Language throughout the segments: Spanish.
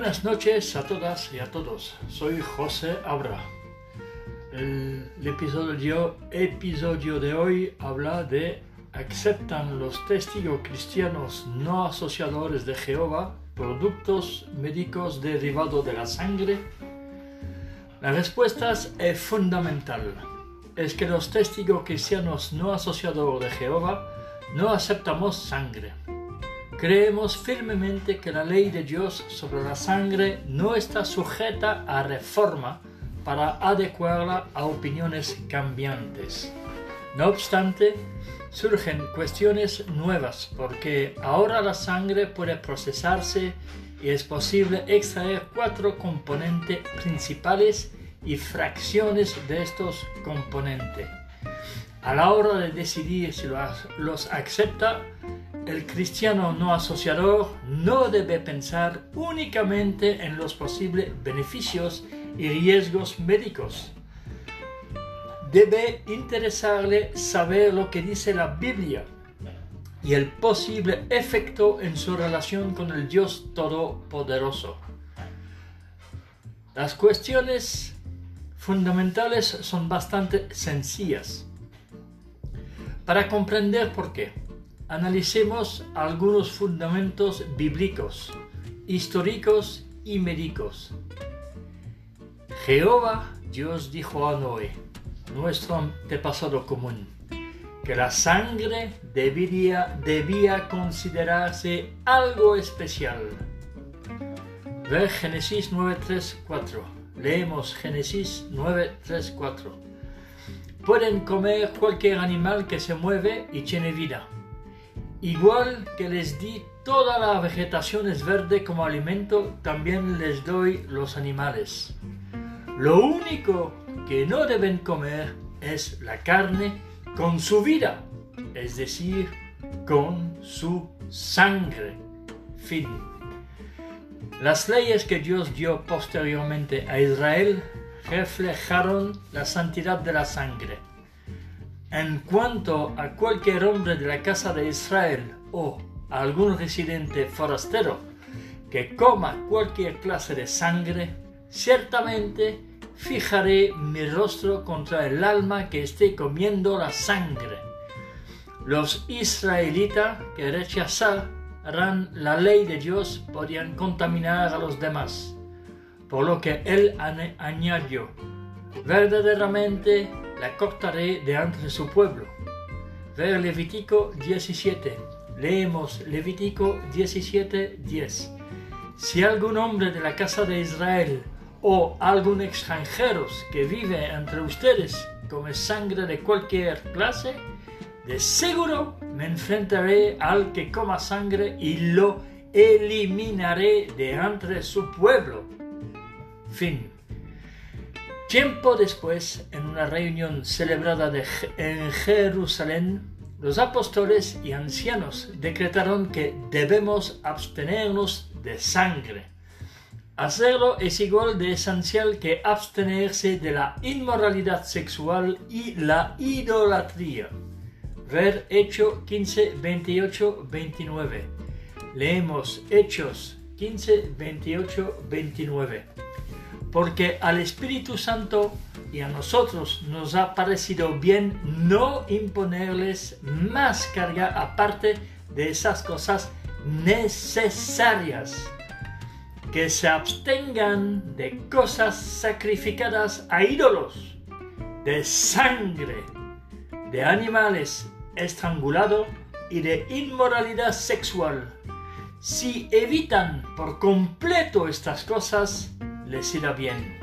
Buenas noches a todas y a todos. Soy José Abra. El, episodio, episodio de hoy habla de ¿Aceptan los testigos cristianos no asociadores de Jehová productos médicos derivados de la sangre? La respuesta es fundamental. Es que los testigos cristianos no asociadores de Jehová no aceptamos sangre. Creemos firmemente que la ley de Dios sobre la sangre no está sujeta a reforma para adecuarla a opiniones cambiantes. No obstante, surgen cuestiones nuevas porque ahora la sangre puede procesarse y es posible extraer cuatro componentes principales y fracciones de estos componentes. A la hora de decidir si los acepta, el cristiano no asociador no debe pensar únicamente en los posibles beneficios y riesgos médicos. Debe interesarle saber lo que dice la Biblia y el posible efecto en su relación con el Dios Todopoderoso. Las cuestiones fundamentales son bastante sencillas. Para comprender por qué, analicemos algunos fundamentos bíblicos, históricos y médicos. Jehová Dios dijo a Noé, nuestro antepasado común, que la sangre debía, debía considerarse algo especial. Ver Génesis 9.3.4. Leemos Génesis 9.3.4. Pueden comer cualquier animal que se mueve y tiene vida Igual que les di toda la vegetación es verde como alimento, también les doy los animales. Lo único que no deben comer es la carne con su vida, es decir, con su sangre. Fin. Las leyes que Dios dio posteriormente a Israel reflejaron la santidad de la sangre en cuanto a cualquier hombre de la casa de Israel o algún residente forastero que coma cualquier clase de sangre, ciertamente fijaré mi rostro contra el alma que esté comiendo la sangre. Los israelitas que rechazaran la ley de Dios podían contaminar a los demás, por lo que él añadió, verdaderamente la cortaré de entre su pueblo. Ver Levítico 17. Leemos Levítico 17, 10. Si algún hombre de la casa de Israel o algún extranjero que vive entre ustedes come sangre de cualquier clase, de seguro me enfrentaré al que coma sangre y lo eliminaré de entre su pueblo. Fin. Tiempo después, en una reunión celebrada en Jerusalén, los apóstoles y ancianos decretaron que debemos abstenernos de sangre. Hacerlo es igual de esencial que abstenerse de la inmoralidad sexual y la idolatría. Ver Hecho 15, 28, 29. Leemos Hechos 15, 28, 29 porque al Espíritu Santo y a nosotros nos ha parecido bien no imponerles más carga aparte de esas cosas necesarias, que se abstengan de cosas sacrificadas a ídolos, de sangre, de animales estrangulados y de inmoralidad sexual. Si evitan por completo estas cosas, les irá bien.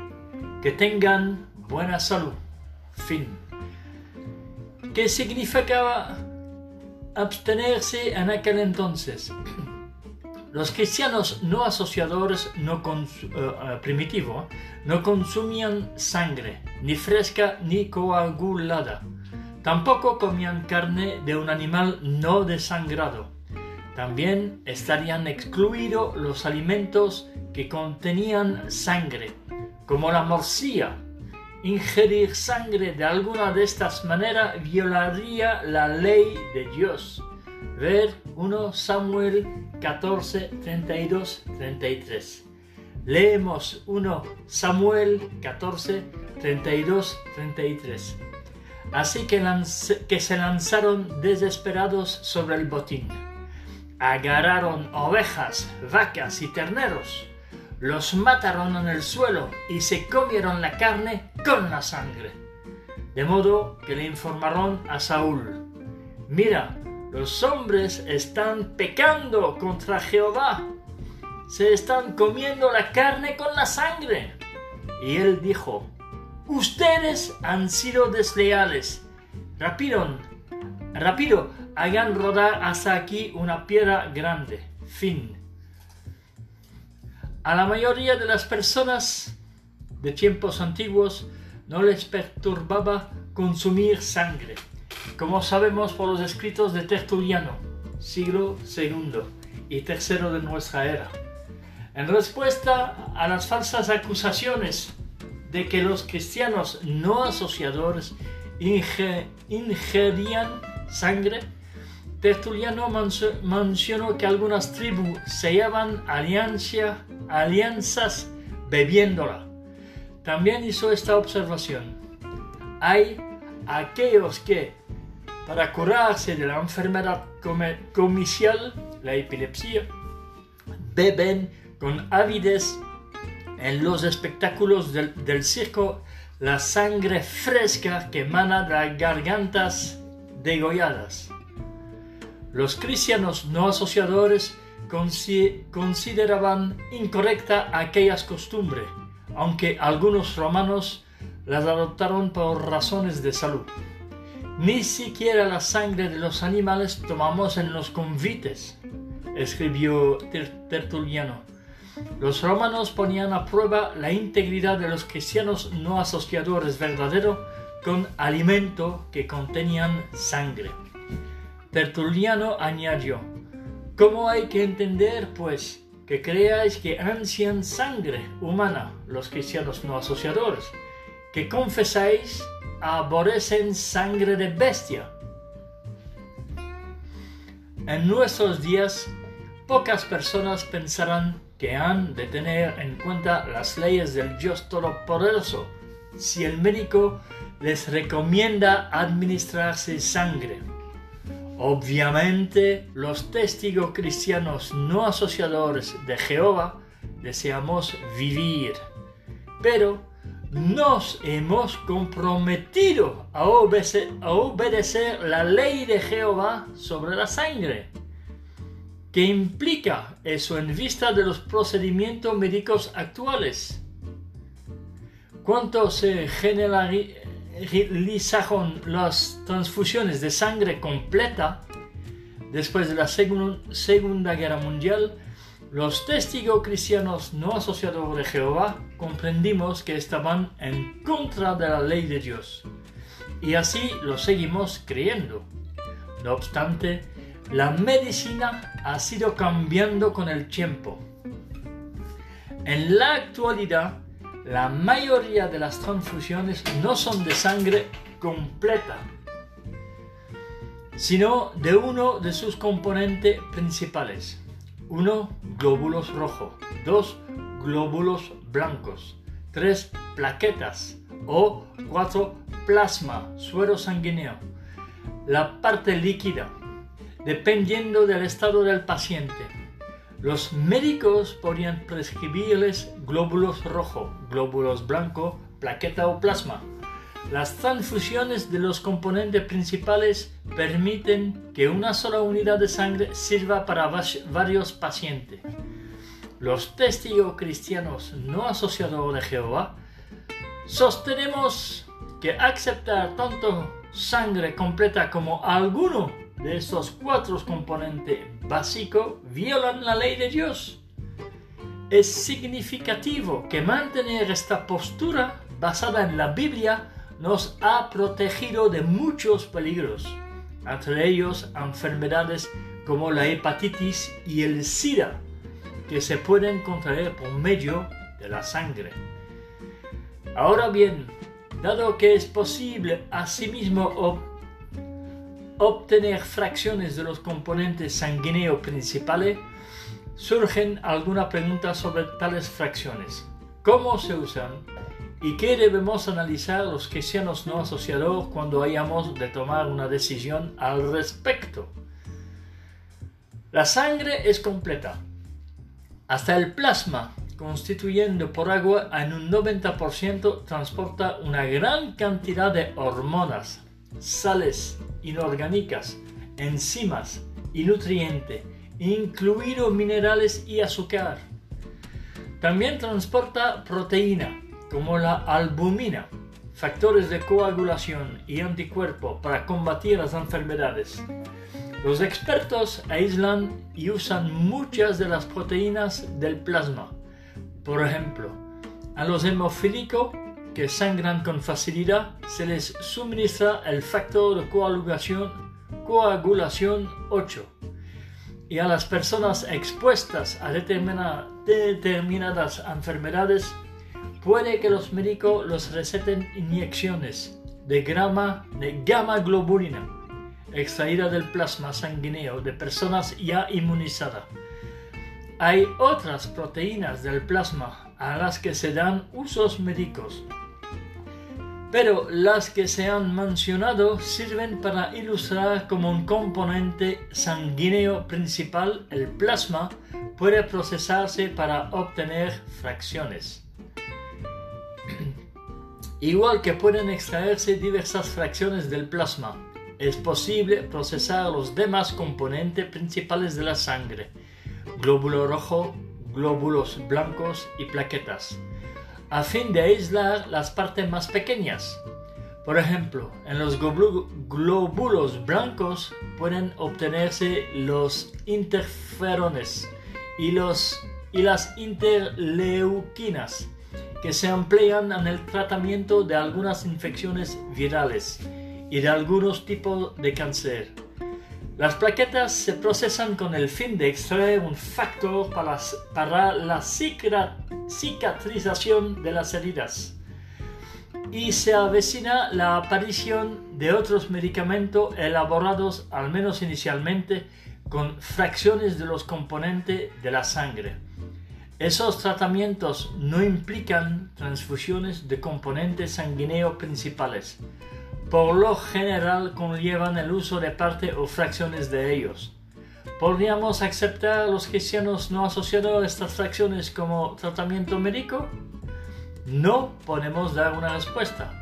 Que tengan buena salud. Fin. ¿Qué significaba abstenerse en aquel entonces? Los cristianos no asociadores no uh, primitivos no consumían sangre, ni fresca ni coagulada. Tampoco comían carne de un animal no desangrado también estarían excluidos los alimentos que contenían sangre, como la morcilla. Ingerir sangre de alguna de estas maneras violaría la ley de Dios. Ver 1 Samuel 14, 32, 33. Leemos 1 Samuel 14, 32, 33. Así que, que se lanzaron desesperados sobre el botín. Agarraron ovejas, vacas y terneros, los mataron en el suelo y se comieron la carne con la sangre. De modo que le informaron a Saúl, mira, los hombres están pecando contra Jehová se están comiendo la carne con la sangre. Y él dijo, ustedes han sido desleales. Rápido, rápido, hagan rodar hasta aquí una piedra grande. Fin. A la mayoría de las personas de tiempos antiguos no les perturbaba consumir sangre, como sabemos por los escritos de Tertuliano, siglo II y tercero de nuestra era. En respuesta a las falsas acusaciones de que los cristianos no asociadores ingerían sangre, Tertuliano mencionó que algunas tribus sellaban alianzas bebiéndola. También hizo esta observación. Hay aquellos que, para curarse de la enfermedad comicial, la epilepsia, beben con avidez en los espectáculos del, circo la sangre fresca que emana de las gargantas degolladas. Los cristianos no asociadores consideraban incorrecta aquellas costumbres, aunque algunos romanos las adoptaron por razones de salud. Ni siquiera la sangre de los animales tomamos en los convites, escribió Tertuliano. Los romanos ponían a prueba la integridad de los cristianos no asociadores verdaderos con alimento que contenían sangre. Tertuliano añadió, ¿cómo hay que entender, pues, que creáis que ansian sangre humana los cristianos no asociadores, que confesáis aborrecen sangre de bestia? En nuestros días, pocas personas pensarán que han de tener en cuenta las leyes del Dios Todopoderoso si el médico les recomienda administrarse sangre. Obviamente, los testigos cristianos no asociadores de Jehová deseamos vivir, pero nos hemos comprometido a obedecer, la ley de Jehová sobre la sangre. ¿Qué implica eso en vista de los procedimientos médicos actuales? ¿Cuánto se generalizaron las transfusiones de sangre completa después de la Segunda Guerra Mundial? Los testigos cristianos no asociados de Jehová comprendimos que estaban en contra de la ley de Dios y así lo seguimos creyendo. No obstante, la medicina ha sido cambiando con el tiempo. En la actualidad, la mayoría de las transfusiones no son de sangre completa, sino de uno de sus componentes principales. Uno, glóbulos rojos. Dos, glóbulos blancos. Tres, plaquetas. O cuatro, plasma, suero sanguíneo. La parte líquida dependiendo del estado del paciente. Los médicos podrían prescribirles glóbulos rojos, glóbulos blancos, plaqueta o plasma. Las transfusiones de los componentes principales permiten que una sola unidad de sangre sirva para varios pacientes. Los testigos cristianos no asociados de Jehová sostenemos que aceptar tanto sangre completa como alguno de estos cuatro componentes básicos violan la ley de Dios. Es significativo que mantener esta postura basada en la Biblia nos ha protegido de muchos peligros, entre ellos enfermedades como la hepatitis y el SIDA, que se pueden contraer por medio de la sangre. Ahora bien, dado que es posible asimismo obtener fracciones de los componentes sanguíneos principales, surgen algunas preguntas sobre tales fracciones. ¿Cómo se usan? ¿Y qué debemos analizar los cristianos no asociados cuando hayamos de tomar una decisión al respecto? La sangre es completa. Hasta el plasma, constituyendo por agua en un 90%, transporta una gran cantidad de hormonas, sales inorgánicas, enzimas y nutrientes incluido minerales y azúcar. También transporta proteína, como la albumina, factores de coagulación y anticuerpo para combatir las enfermedades. Los expertos aíslan y usan muchas de las proteínas del plasma. Por ejemplo, a los hemofílicos que sangran con facilidad se les suministra el factor de coagulación, coagulación 8 y a las personas expuestas a determinadas enfermedades, puede que los médicos los receten inyecciones de, grama, de gamma globulina extraída del plasma sanguíneo de personas ya inmunizadas. Hay otras proteínas del plasma a las que se dan usos médicos pero las que se han mencionado sirven para ilustrar como un componente sanguíneo principal el plasma puede procesarse para obtener fracciones. Igual que pueden extraerse diversas fracciones del plasma, es posible procesar los demás componentes principales de la sangre, glóbulo rojo, glóbulos blancos y plaquetas a fin de aislar las partes más pequeñas. Por ejemplo, en los glóbulos blancos pueden obtenerse los interferones y, los, y las interleuquinas, que se emplean en el tratamiento de algunas infecciones virales y de algunos tipos de cáncer. Las plaquetas se procesan con el fin de extraer un factor para, para la cicatrización de las heridas. Y se avecina la aparición de otros medicamentos elaborados, al menos inicialmente, con fracciones de los componentes de la sangre. Esos tratamientos no implican transfusiones de componentes sanguíneos principales por lo general conllevan el uso de parte o fracciones de ellos. ¿Podríamos aceptar a los cristianos no asociados estas fracciones como tratamiento médico? No podemos dar una respuesta.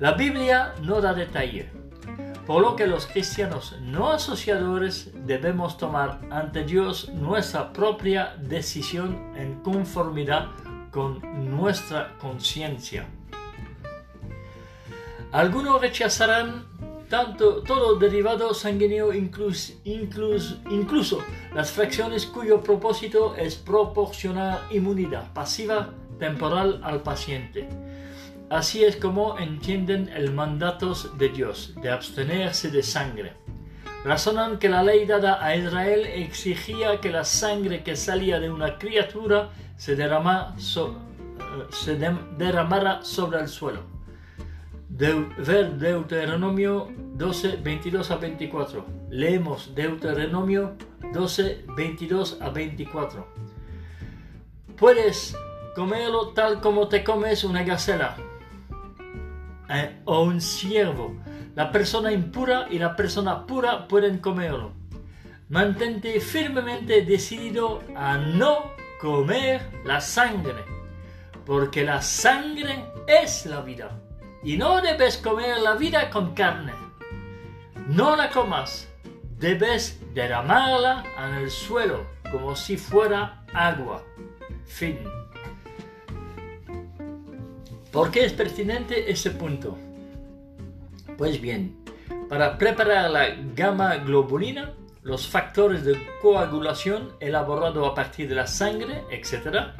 La Biblia no da detalle, por lo que los cristianos no asociadores debemos tomar ante Dios nuestra propia decisión en conformidad con nuestra conciencia. Algunos rechazarán tanto todo derivado sanguíneo, incluso, incluso las fracciones cuyo propósito es proporcionar inmunidad pasiva temporal al paciente. Así es como entienden el mandato de Dios de abstenerse de sangre. Razonan que la ley dada a Israel exigía que la sangre que salía de una criatura se, derrama eh, se derramara sobre el suelo ver Deuteronomio 12, 22 a 24. Leemos Deuteronomio 12, 22 a 24. Puedes comerlo tal como te comes una gacela eh, o un ciervo. La persona impura y la persona pura pueden comerlo. Mantente firmemente decidido a no comer la sangre, porque la sangre es la vida y no debes comer la vida con carne. No la comas, debes derramarla en el suelo como si fuera agua. Fin. ¿Por qué es pertinente ese punto? Pues bien, para preparar la gamma globulina, los factores de coagulación elaborados a partir de la sangre, etc.,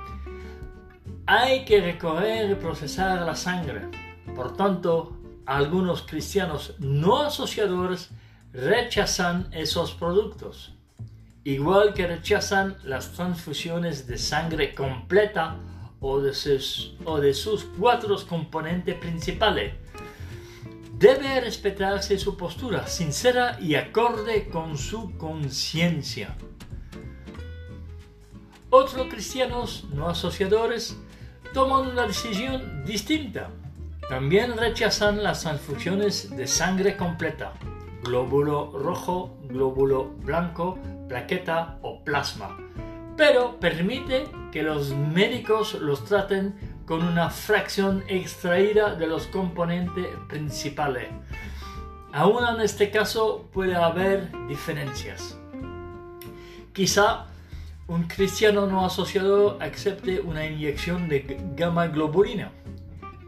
hay que recorrer y procesar la sangre por tanto, algunos cristianos no asociadores rechazan esos productos, igual que rechazan las transfusiones de sangre completa o de sus, o de sus cuatro componentes principales. Debe respetarse su postura sincera y acorde con su conciencia. Otros cristianos no asociadores toman una decisión distinta. También rechazan las transfusiones de sangre completa, glóbulo rojo, glóbulo blanco, plaqueta o plasma, pero permite que los médicos los traten con una fracción extraída de los componentes principales. Aún en este caso puede haber diferencias. Quizá un cristiano no asociado acepte una inyección de gamma globulina,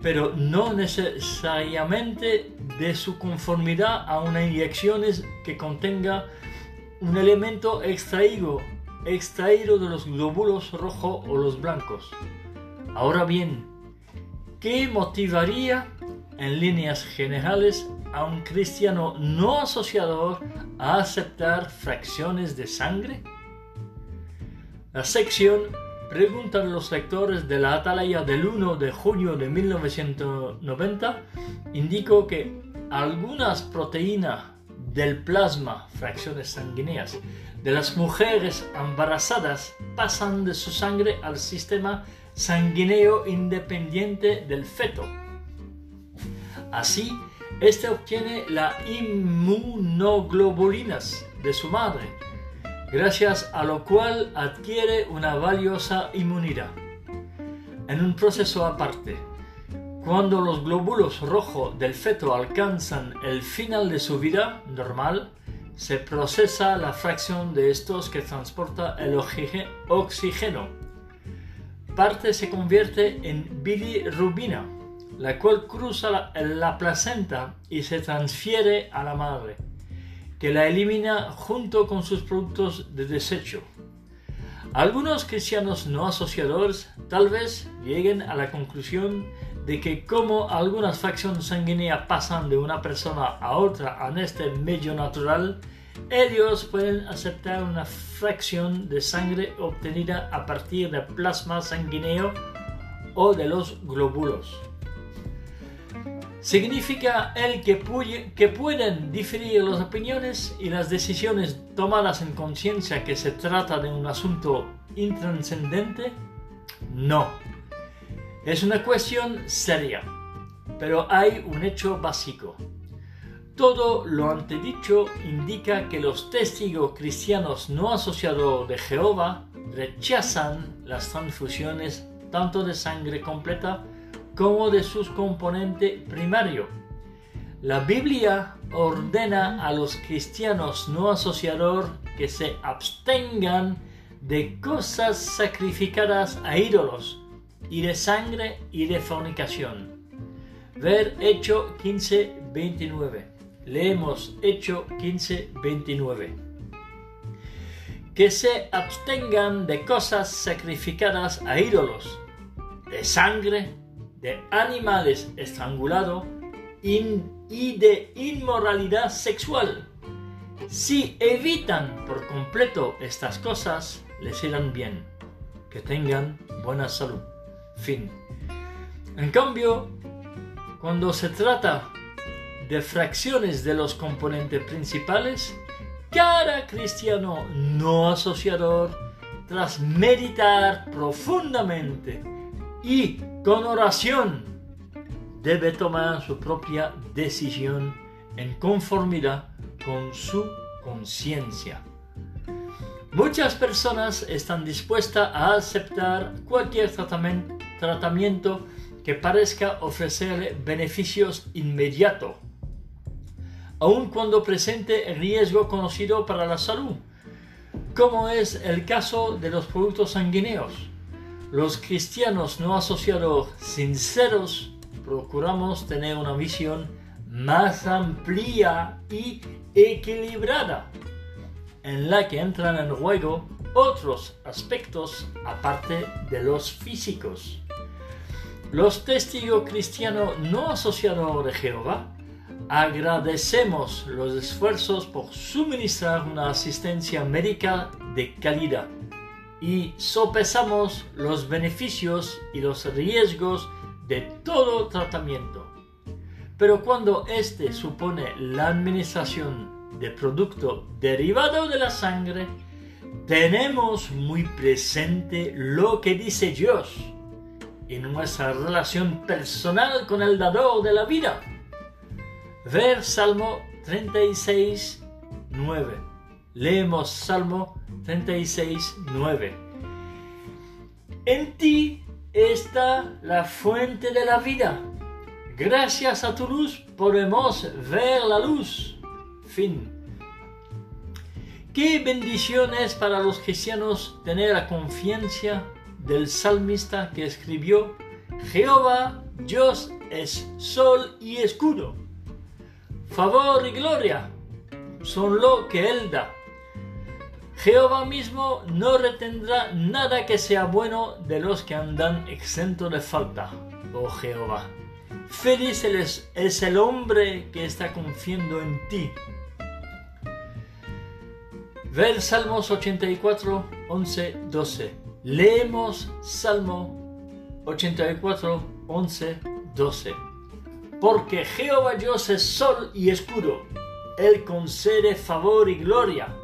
pero no necesariamente de su conformidad a una inyección que contenga un elemento extraído, extraído de los glóbulos rojos o los blancos. Ahora bien, ¿qué motivaría en líneas generales a un cristiano no asociador a aceptar fracciones de sangre? La sección Preguntan los lectores de la Atalaya del 1 de junio de 1990 indicó que algunas proteínas del plasma, fracciones sanguíneas, de las mujeres embarazadas pasan de su sangre al sistema sanguíneo independiente del feto. Así, este obtiene las inmunoglobulinas de su madre, gracias a lo cual adquiere una valiosa inmunidad. En un proceso aparte, cuando los glóbulos rojos del feto alcanzan el final de su vida normal, se procesa la fracción de estos que transporta el oxígeno. Parte se convierte en bilirrubina, la cual cruza la, la placenta y se transfiere a la madre que la elimina junto con sus productos de desecho. Algunos cristianos no asociadores tal vez lleguen a la conclusión de que como algunas fracciones sanguíneas pasan de una persona a otra en este medio natural, ellos pueden aceptar una fracción de sangre obtenida a partir del plasma sanguíneo o de los glóbulos. Significa el que, pueden diferir las opiniones y las decisiones tomadas en conciencia que se trata de un asunto intranscendente? No. Es una cuestión seria, pero hay un hecho básico. Todo lo antedicho indica que los testigos cristianos no asociados de Jehová rechazan las transfusiones tanto de sangre completa como de sus componentes primarios. La Biblia ordena a los cristianos no asociador que se abstengan de cosas sacrificadas a ídolos y de sangre y de fornicación. Ver Hecho 15, 29. Leemos Hecho 15, 29. Que se abstengan de cosas sacrificadas a ídolos, de sangre de animales estrangulados y de inmoralidad sexual. Si evitan por completo estas cosas, les irán bien. Que tengan buena salud. Fin. En cambio, cuando se trata de fracciones de los componentes principales, cada cristiano no asociador, tras meditar profundamente y con oración debe tomar su propia decisión en conformidad con su conciencia. Muchas personas están dispuestas a aceptar cualquier tratamiento que parezca ofrecerle beneficios inmediatos, aun cuando presente riesgo conocido para la salud, como es el caso de los productos sanguíneos los cristianos no asociados sinceros procuramos tener una visión más amplia y equilibrada, en la que entran en juego otros aspectos aparte de los físicos. Los testigos cristianos no asociados de Jehová agradecemos los esfuerzos por suministrar una asistencia médica de calidad y sopesamos los beneficios y los riesgos de todo tratamiento. Pero cuando éste supone la administración de producto derivado de la sangre, tenemos muy presente lo que dice Dios en nuestra relación personal con el dador de la vida. Ver Salmo 36, 9. Leemos Salmo 36, 9. En ti está la fuente de la vida. Gracias a tu luz podemos ver la luz. Fin. Qué bendiciones para los cristianos tener la confianza del salmista que escribió, Jehová Dios es sol y escudo. Favor y gloria son lo que Él da. Jehová mismo no retendrá nada que sea bueno de los que andan exento de falta, oh Jehová. Feliz es, el hombre que está confiando en ti. Ver Salmos 84, 11, 12. Leemos Salmo 84, 11, 12. Porque Jehová Dios es sol y escudo. Él concede favor y gloria.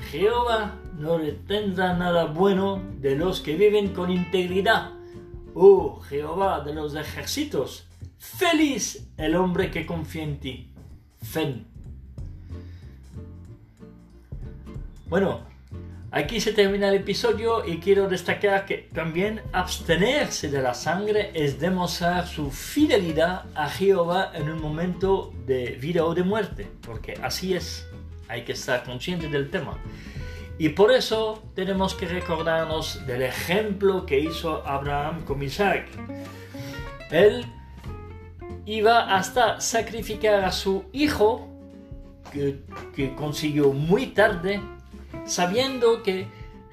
Jehová no retendrá nada bueno de los que viven con integridad. Oh Jehová de los ejércitos, feliz el hombre que confía en ti. Fen. Bueno, aquí se termina el episodio y quiero destacar que también abstenerse de la sangre es demostrar su fidelidad a Jehová en un momento de vida o de muerte, porque así es, hay que estar consciente del tema. Y por eso tenemos que recordarnos del ejemplo que hizo Abraham con Isaac. Él iba hasta sacrificar a su hijo, que, consiguió muy tarde, sabiendo que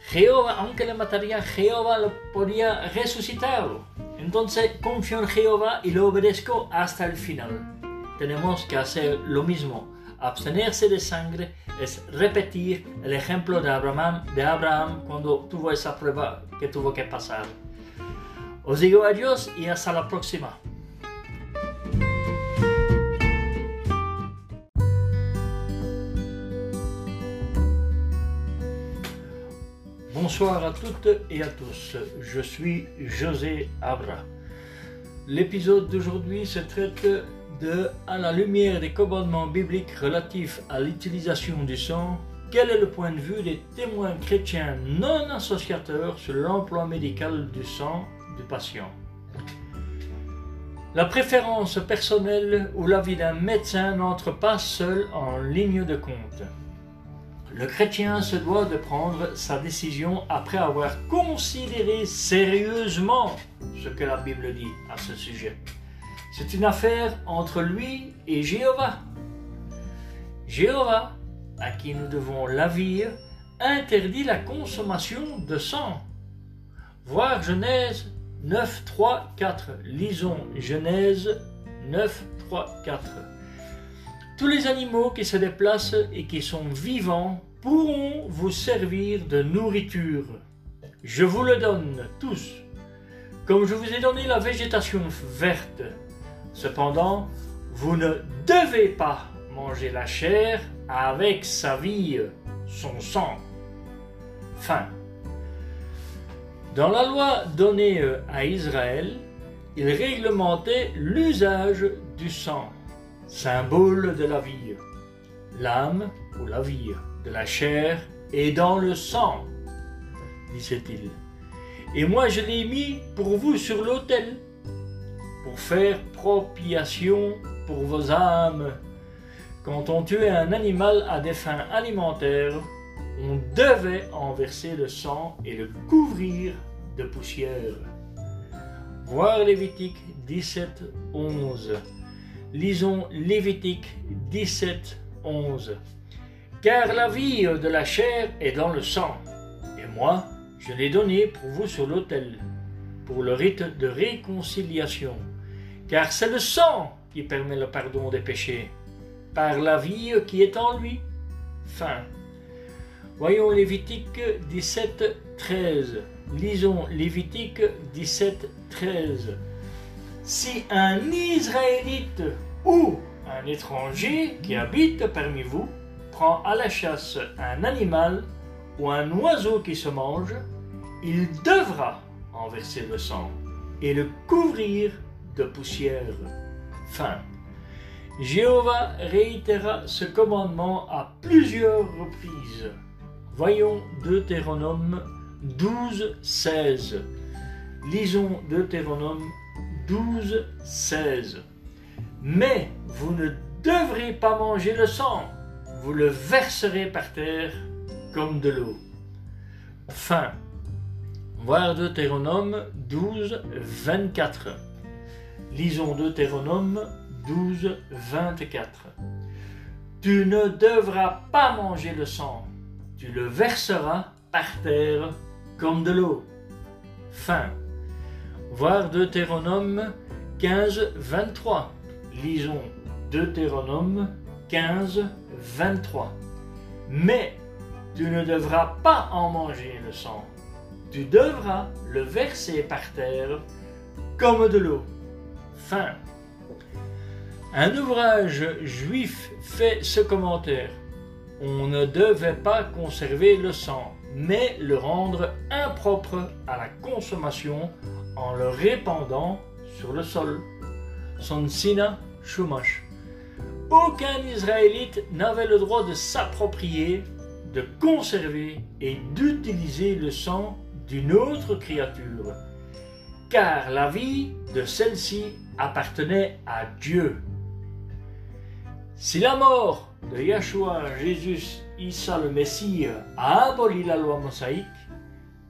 Jehová, aunque le mataría, Jehová lo podía resucitar. Entonces confío en Jehová y lo obedezco hasta el final. Tenemos que hacer lo mismo. Abstenerse de sangre es repetir el ejemplo de Abraham, de Abraham cuando tuvo esa prueba que tuvo que pasar. Os digo adiós y hasta la próxima. Bonsoir à toutes et à tous, je suis José Abra. L'épisode d'aujourd'hui se traite de À la lumière des commandements bibliques relatifs à l'utilisation du sang, quel est le point de vue des témoins chrétiens non associateurs sur l'emploi médical du sang du patient? La préférence personnelle ou l'avis d'un médecin n'entre pas seul en ligne de compte. Le chrétien se doit de prendre sa décision après avoir considéré sérieusement ce que la Bible dit à ce sujet. C'est une affaire entre lui et Jéhovah. Jéhovah, à qui nous devons l'avis, interdit la consommation de sang. Voir Genèse 9, 3, 4. Lisons Genèse 9, 3, 4. Tous les animaux qui se déplacent et qui sont vivants pourront vous servir de nourriture. Je vous le donne tous, comme je vous ai donné la végétation verte. Cependant, vous ne devez pas manger la chair avec sa vie, son sang. Fin. Dans la loi donnée à Israël, il réglementait l'usage du sang symbole de la vie. L'âme ou la vie de la chair est dans le sang, disait-il. Et moi je l'ai mis pour vous sur l'autel, faire propiation pour vos âmes. Quand on tuait un animal à des fins alimentaires, on devait en verser le sang et le couvrir de poussière. Voir Lévitique 17, 11. Lisons Lévitique 17, 11. Car la vie de la chair est dans le sang, et moi, je l'ai donné pour vous sur l'autel, pour le rite de réconciliation. Car c'est le sang qui permet le pardon des péchés, par la vie qui est en lui. Fin. Voyons Lévitique 17, 13. Lisons Lévitique 17, 13 si un Israélite ou un étranger qui habite parmi vous prend à la chasse un animal ou un oiseau qui se mange, il devra en verser le sang et le couvrir de poussière. Fin. Jéhovah réitéra ce commandement à plusieurs reprises. Voyons Deutéronome 12, 16. Lisons Deutéronome 12, 16. Mais vous ne devrez pas manger le sang, vous le verserez par terre comme de l'eau. Fin. Voir Deutéronome 12, 24. Lisons Deutéronome 12, 24. Tu ne devras pas manger le sang, tu le verseras par terre comme de l'eau. Fin. Voir Deutéronome 15, 23. Lisons Deutéronome 15, 23. Mais tu ne devras pas en manger le sang. Tu devras le verser par terre comme de l'eau. Un ouvrage juif fait ce commentaire. On ne devait pas conserver le sang, mais le rendre impropre à la consommation en le répandant sur le sol. Son sina shumash. Aucun Israélite n'avait le droit de s'approprier, de conserver et d'utiliser le sang d'une autre créature, car la vie de celle-ci appartenait à Dieu. Si la mort de Yahshua Jésus, Issa le Messie, a aboli la loi mosaïque,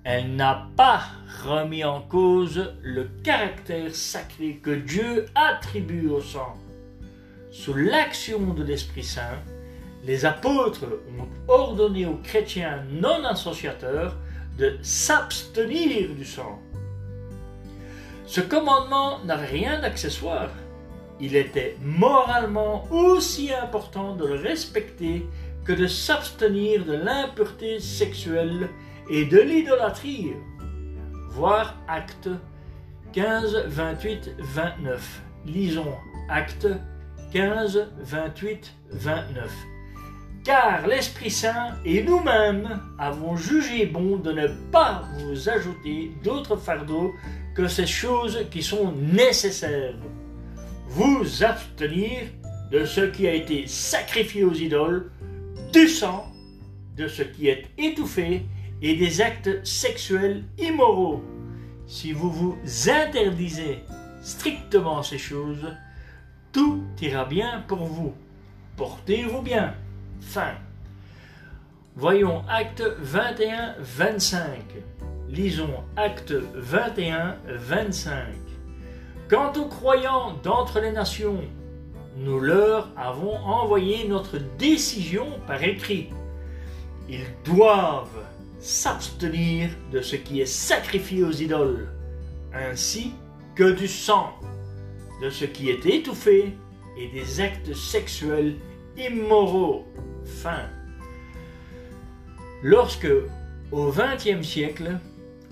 elle n'a pas remis en cause le caractère sacré que Dieu attribue au sang. Sous l'action de l'Esprit Saint, les apôtres ont ordonné aux chrétiens non associateurs de s'abstenir du sang. Ce commandement n'avait rien d'accessoire. Il était moralement aussi important de le respecter que de s'abstenir de l'impureté sexuelle et de l'idolâtrie. Voir Acte 15, 28, 29. Lisons Acte 15, 28, 29. Car l'Esprit Saint et nous-mêmes avons jugé bon de ne pas vous ajouter d'autres fardeaux que ces choses qui sont nécessaires. Vous abstenir de ce qui a été sacrifié aux idoles, du sang, de ce qui est étouffé et des actes sexuels immoraux. Si vous vous interdisez strictement ces choses, tout ira bien pour vous. Portez-vous bien. Fin. Voyons acte 21, 25. Lisons acte 21, 25. Quant aux croyants d'entre les nations, nous leur avons envoyé notre décision par écrit. Ils doivent s'abstenir de ce qui est sacrifié aux idoles, ainsi que du sang, de ce qui est étouffé et des actes sexuels immoraux. Fin. Lorsque, au XXe siècle,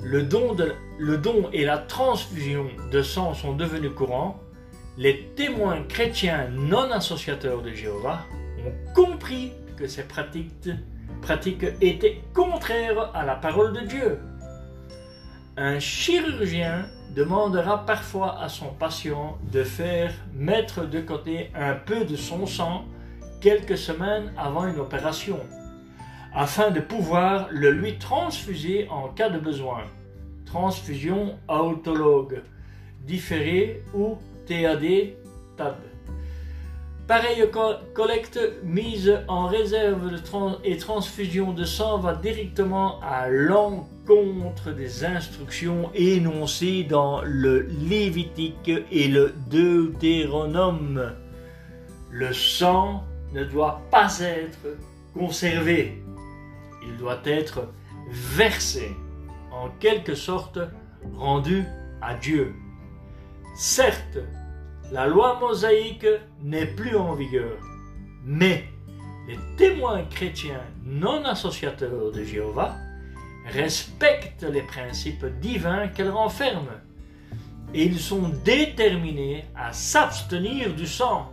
le don, et la transfusion de sang sont devenus courants, les témoins chrétiens non associateurs de Jéhovah ont compris que ces pratiques, pratiques étaient contraires à la parole de Dieu. Un chirurgien demandera parfois à son patient de faire mettre de côté un peu de son sang quelques semaines avant une opération, afin de pouvoir le lui transfuser en cas de besoin. Transfusion autologue, différée ou TAD, TAD. Pareille collecte mise en réserve et transfusion de sang va directement à l'encontre des instructions énoncées dans le Lévitique et le Deutéronome. Le sang ne doit pas être conservé, il doit être versé, en quelque sorte rendu à Dieu. Certes, la loi mosaïque n'est plus en vigueur, mais les témoins chrétiens non associateurs de Jéhovah respectent les principes divins qu'elle renferme et ils sont déterminés à s'abstenir du sang.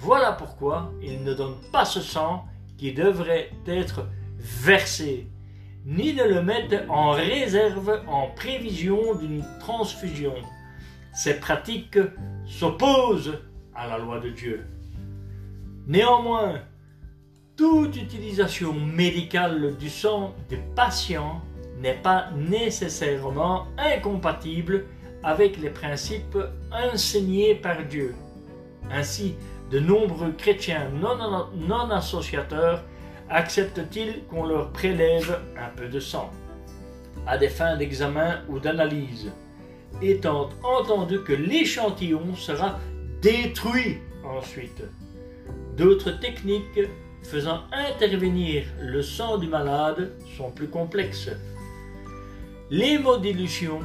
Voilà pourquoi ils ne donnent pas ce sang qui devrait être versé. ni ne le mettent en réserve en prévision d'une transfusion. Ces pratiques s'opposent à la loi de Dieu. Néanmoins, toute utilisation médicale du sang du patient n'est pas nécessairement incompatible avec les principes enseignés par Dieu. Ainsi, de nombreux chrétiens non, associateurs acceptent-ils qu'on leur prélève un peu de sang? À des fins d'examen ou d'analyse, étant entendu que l'échantillon sera détruit ensuite. D'autres techniques faisant intervenir le sang du malade sont plus complexes. L'hémodilution,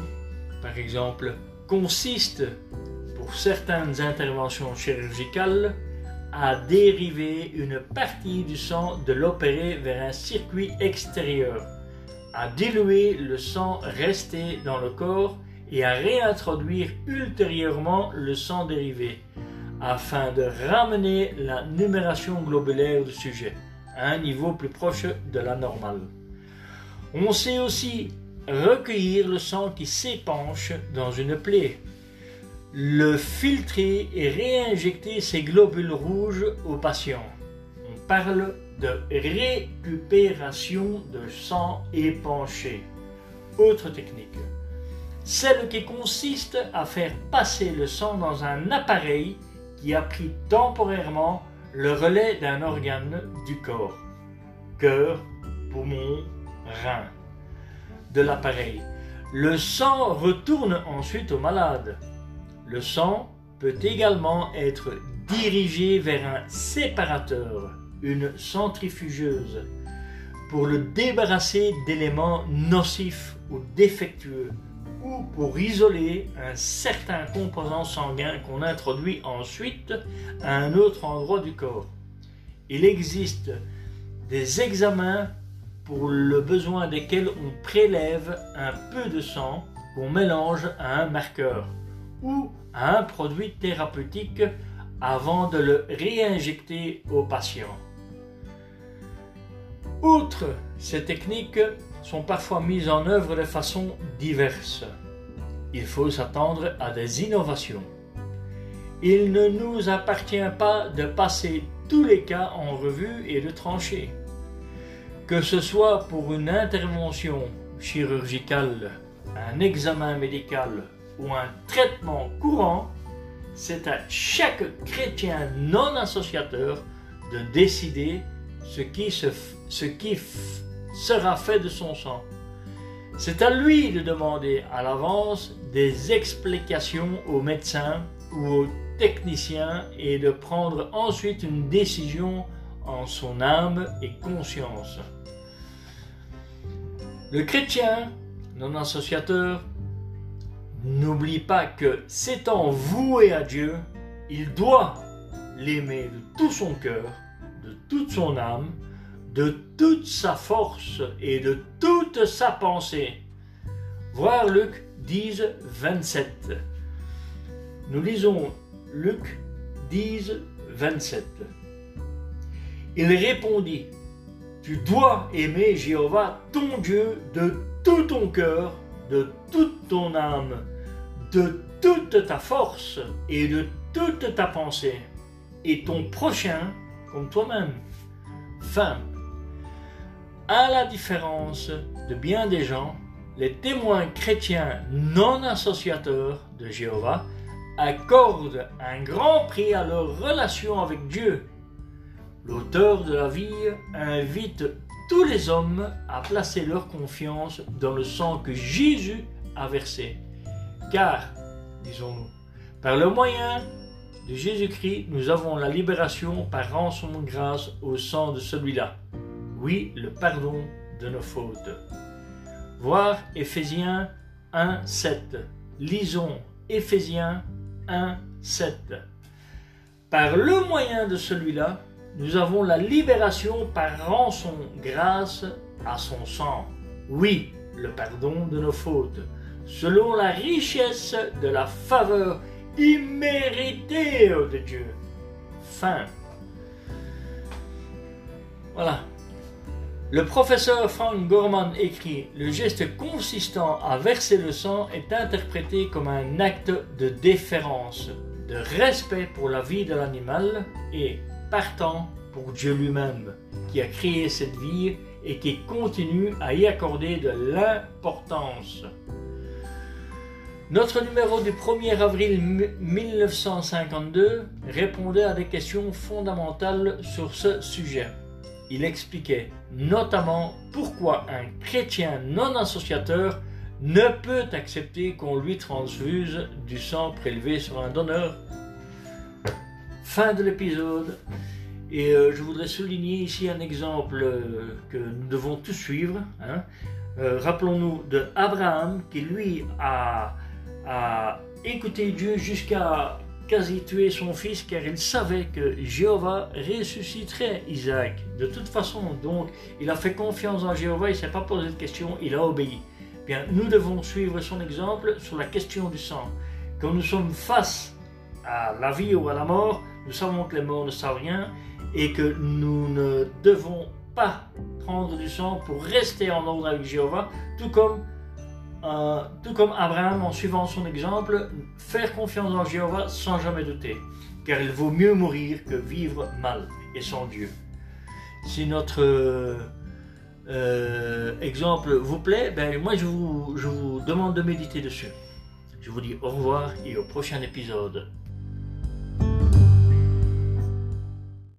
par exemple, consiste, pour certaines interventions chirurgicales, à dériver une partie du sang de l'opéré vers un circuit extérieur, à diluer le sang resté dans le corps et à réintroduire ultérieurement le sang dérivé, afin de ramener la numération globulaire du sujet à un niveau plus proche de la normale. On sait aussi recueillir le sang qui s'épanche dans une plaie, le filtrer et réinjecter ces globules rouges au patient. On parle de récupération de sang épanché. Autre technique. Celle qui consiste à faire passer le sang dans un appareil qui a pris temporairement le relais d'un organe du corps. Cœur, poumon, rein de l'appareil. Le sang retourne ensuite au malade. Le sang peut également être dirigé vers un séparateur, une centrifugeuse, pour le débarrasser d'éléments nocifs ou défectueux, ou pour isoler un certain composant sanguin qu'on introduit ensuite à un autre endroit du corps. Il existe des examens pour le besoin desquels on prélève un peu de sang qu'on mélange à un marqueur ou à un produit thérapeutique avant de le réinjecter au patient. Outre ces techniques sont parfois mises en œuvre de façon diverse. Il faut s'attendre à des innovations. Il ne nous appartient pas de passer tous les cas en revue et de trancher que ce soit pour une intervention chirurgicale, un examen médical ou un traitement courant, c'est à chaque chrétien non associateur de décider ce qui, ce qui sera fait de son sang. C'est à lui de demander à l'avance des explications aux médecins ou aux techniciens et de prendre ensuite une décision en son âme et conscience. Le chrétien, non associateur, n'oublie pas que s'étant voué à Dieu, il doit l'aimer de tout son cœur, de toute son âme, de toute sa force et de toute sa pensée. Voir Luc 10, 27. Nous lisons Luc 10, 27. Il répondit, tu dois aimer Jéhovah, ton Dieu, de tout ton cœur, de toute ton âme, de toute ta force et de toute ta pensée, et ton prochain comme toi-même. Fin. À la différence de bien des gens, les témoins chrétiens non associateurs de Jéhovah accordent un grand prix à leur relation avec Dieu L'auteur de la vie invite tous les hommes à placer leur confiance dans le sang que Jésus a versé. Car, disons-nous, par le moyen de Jésus-Christ, nous avons la libération par rançon grâce au sang de celui-là. Oui, le pardon de nos fautes. Voir Éphésiens 1, 7. Lisons Éphésiens 1, 7. Par le moyen de celui-là, nous avons la libération par rançon grâce à son sang. Oui, le pardon de nos fautes, selon la richesse de la faveur imméritée de Dieu. Fin. Voilà. Le professeur Frank Gorman écrit Le geste consistant à verser le sang est interprété comme un acte de déférence, de respect pour la vie de l'animal et, partant, pour Dieu lui-même, qui a créé cette vie et qui continue à y accorder de l'importance. Notre numéro du 1er avril 1952 répondait à des questions fondamentales sur ce sujet. Il expliquait notamment pourquoi un chrétien non associateur ne peut accepter qu'on lui transfuse du sang prélevé sur un donneur. Fin de l'épisode. Et euh, je voudrais souligner ici un exemple euh, que nous devons tous suivre. Hein. Euh, rappelons-nous de Abraham qui lui a, a écouté Dieu jusqu'à quasi tuer son fils car il savait que Jéhovah ressusciterait Isaac. De toute façon, donc, il a fait confiance en Jéhovah, il ne s'est pas posé de questions, il a obéi. Bien, nous devons suivre son exemple sur la question du sang. Quand nous sommes face à la vie ou à la mort, nous savons que les morts ne savent rien et que nous ne devons pas prendre du sang pour rester en ordre avec Jéhovah, tout comme tout comme Abraham, en suivant son exemple, faire confiance en Jéhovah sans jamais douter, car il vaut mieux mourir que vivre mal et sans Dieu. Si notre euh, exemple vous plaît, ben moi je vous, je vous demande de méditer dessus. Je vous dis au revoir et au prochain épisode.